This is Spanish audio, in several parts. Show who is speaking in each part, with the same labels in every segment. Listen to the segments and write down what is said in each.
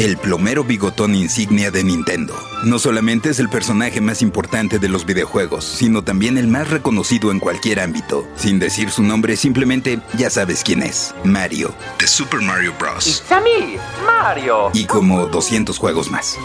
Speaker 1: El plomero bigotón insignia de Nintendo. No solamente es el personaje más importante de los videojuegos, sino también el más reconocido en cualquier ámbito. Sin decir su nombre, simplemente ya sabes quién es. Mario, de Super Mario Bros.
Speaker 2: It's a me, Mario.
Speaker 1: Y como 200 juegos más.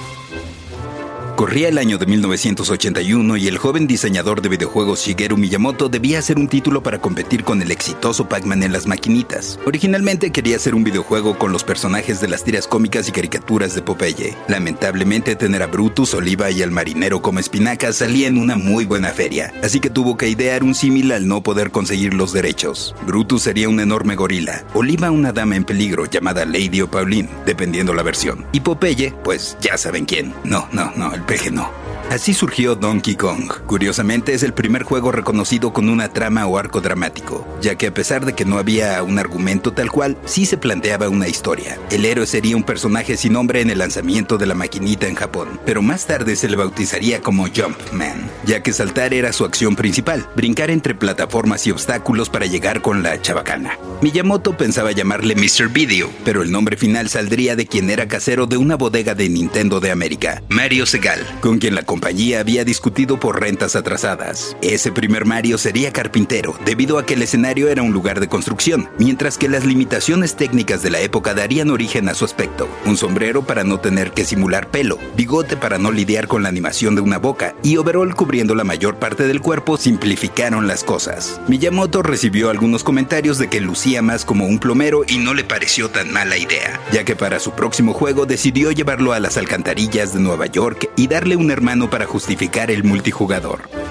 Speaker 1: Corría el año de 1981 y el joven diseñador de videojuegos Shigeru Miyamoto debía hacer un título para competir con el exitoso Pac-Man en las maquinitas. Originalmente quería hacer un videojuego con los personajes de las tiras cómicas y caricaturas de Popeye. Lamentablemente tener a Brutus, Oliva y al marinero como espinacas salía en una muy buena feria, así que tuvo que idear un símil al no poder conseguir los derechos. Brutus sería un enorme gorila, Oliva una dama en peligro llamada Lady o Pauline, dependiendo la versión. Y Popeye, pues ya saben quién. No, no, no, peje no. Así surgió Donkey Kong. Curiosamente es el primer juego reconocido con una trama o arco dramático, ya que a pesar de que no había un argumento tal cual, sí se planteaba una historia. El héroe sería un personaje sin nombre en el lanzamiento de la maquinita en Japón, pero más tarde se le bautizaría como Jumpman, ya que saltar era su acción principal, brincar entre plataformas y obstáculos para llegar con la chabacana. Miyamoto pensaba llamarle Mr. Video, pero el nombre final saldría de quien era casero de una bodega de Nintendo de América, Mario Segal, con quien la compañía había discutido por rentas atrasadas. Ese primer Mario sería carpintero, debido a que el escenario era un lugar de construcción, mientras que las limitaciones técnicas de la época darían origen a su aspecto. Un sombrero para no tener que simular pelo, bigote para no lidiar con la animación de una boca y overall cubriendo la mayor parte del cuerpo simplificaron las cosas. Miyamoto recibió algunos comentarios de que lucía más como un plomero y no le pareció tan mala idea, ya que para su próximo juego decidió llevarlo a las alcantarillas de Nueva York y darle un hermano para justificar el multijugador.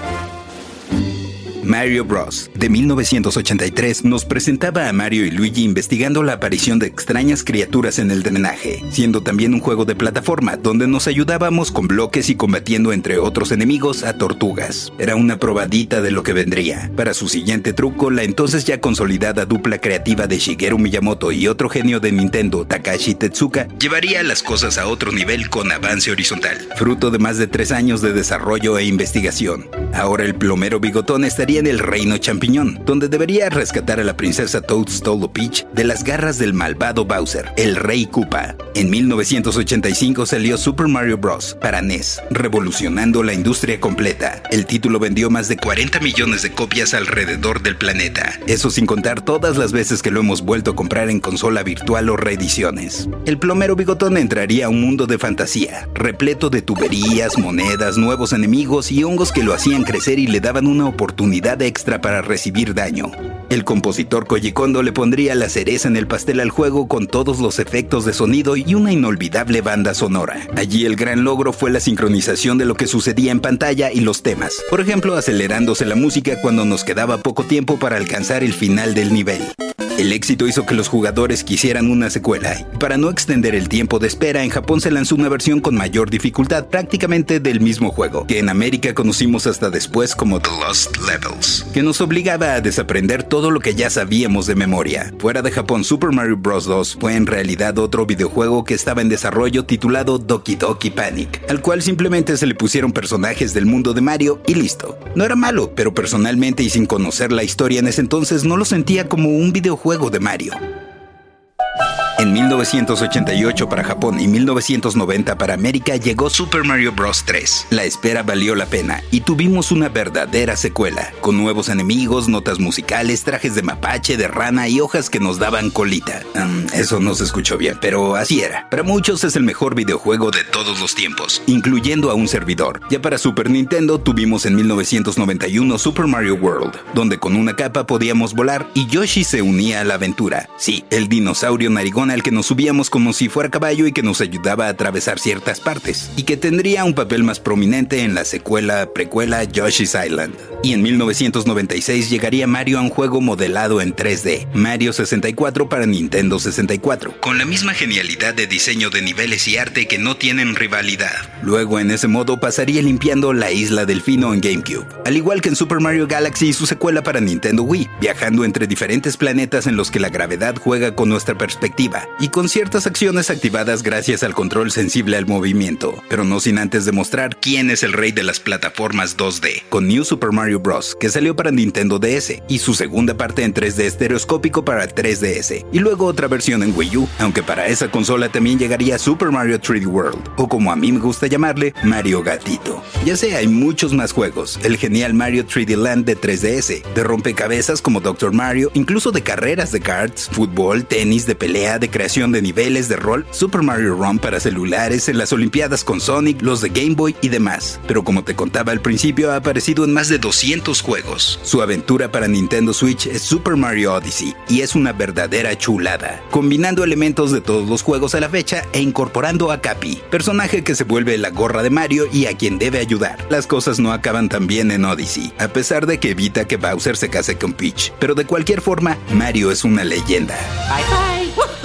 Speaker 1: Mario Bros. de 1983 nos presentaba a Mario y Luigi investigando la aparición de extrañas criaturas en el drenaje, siendo también un juego de plataforma donde nos ayudábamos con bloques y combatiendo entre otros enemigos a tortugas. Era una probadita de lo que vendría. Para su siguiente truco, la entonces ya consolidada dupla creativa de Shigeru Miyamoto y otro genio de Nintendo, Takashi Tetsuka, llevaría las cosas a otro nivel con avance horizontal, fruto de más de tres años de desarrollo e investigación. Ahora el plomero bigotón estaría en el reino champiñón, donde debería rescatar a la princesa Toadstool Peach de las garras del malvado Bowser, el rey Koopa. En 1985 salió Super Mario Bros. para NES, revolucionando la industria completa. El título vendió más de 40 millones de copias alrededor del planeta, eso sin contar todas las veces que lo hemos vuelto a comprar en consola virtual o reediciones. El plomero bigotón entraría a un mundo de fantasía, repleto de tuberías, monedas, nuevos enemigos y hongos que lo hacían crecer y le daban una oportunidad extra para recibir daño. El compositor Koji Kondo le pondría la cereza en el pastel al juego con todos los efectos de sonido y una inolvidable banda sonora. Allí el gran logro fue la sincronización de lo que sucedía en pantalla y los temas. Por ejemplo, acelerándose la música cuando nos quedaba poco tiempo para alcanzar el final del nivel. El éxito hizo que los jugadores quisieran una secuela, y para no extender el tiempo de espera, en Japón se lanzó una versión con mayor dificultad, prácticamente del mismo juego, que en América conocimos hasta después como The Lost Levels, que nos obligaba a desaprender todo lo que ya sabíamos de memoria. Fuera de Japón, Super Mario Bros. 2 fue en realidad otro videojuego que estaba en desarrollo titulado Doki Doki Panic, al cual simplemente se le pusieron personajes del mundo de Mario y listo. No era malo, pero personalmente y sin conocer la historia en ese entonces no lo sentía como un videojuego juego de Mario. En 1988 para Japón y 1990 para América llegó Super Mario Bros. 3. La espera valió la pena y tuvimos una verdadera secuela, con nuevos enemigos, notas musicales, trajes de mapache, de rana y hojas que nos daban colita. Um, eso no se escuchó bien, pero así era. Para muchos es el mejor videojuego de todos los tiempos, incluyendo a un servidor. Ya para Super Nintendo tuvimos en 1991 Super Mario World, donde con una capa podíamos volar y Yoshi se unía a la aventura. Sí, el dinosaurio narigón al que nos subíamos como si fuera caballo y que nos ayudaba a atravesar ciertas partes, y que tendría un papel más prominente en la secuela precuela Yoshi's Island. Y en 1996 llegaría Mario a un juego modelado en 3D, Mario 64 para Nintendo 64, con la misma genialidad de diseño de niveles y arte que no tienen rivalidad. Luego en ese modo pasaría limpiando la isla Delfino en GameCube, al igual que en Super Mario Galaxy y su secuela para Nintendo Wii, viajando entre diferentes planetas en los que la gravedad juega con nuestra perspectiva y con ciertas acciones activadas gracias al control sensible al movimiento, pero no sin antes demostrar quién es el rey de las plataformas 2D, con New Super Mario Bros., que salió para Nintendo DS, y su segunda parte en 3D estereoscópico para 3DS, y luego otra versión en Wii U, aunque para esa consola también llegaría Super Mario 3D World, o como a mí me gusta llamarle, Mario Gatito. Ya sé, hay muchos más juegos, el genial Mario 3D Land de 3DS, de rompecabezas como Dr. Mario, incluso de carreras de karts, fútbol, tenis, de pelea, de creación de niveles de rol, Super Mario Run para celulares, en las Olimpiadas con Sonic, los de Game Boy y demás. Pero como te contaba al principio, ha aparecido en más de 200 juegos. Su aventura para Nintendo Switch es Super Mario Odyssey y es una verdadera chulada, combinando elementos de todos los juegos a la fecha e incorporando a Cappy, personaje que se vuelve la gorra de Mario y a quien debe ayudar. Las cosas no acaban tan bien en Odyssey, a pesar de que evita que Bowser se case con Peach. Pero de cualquier forma, Mario es una leyenda.
Speaker 3: Bye bye.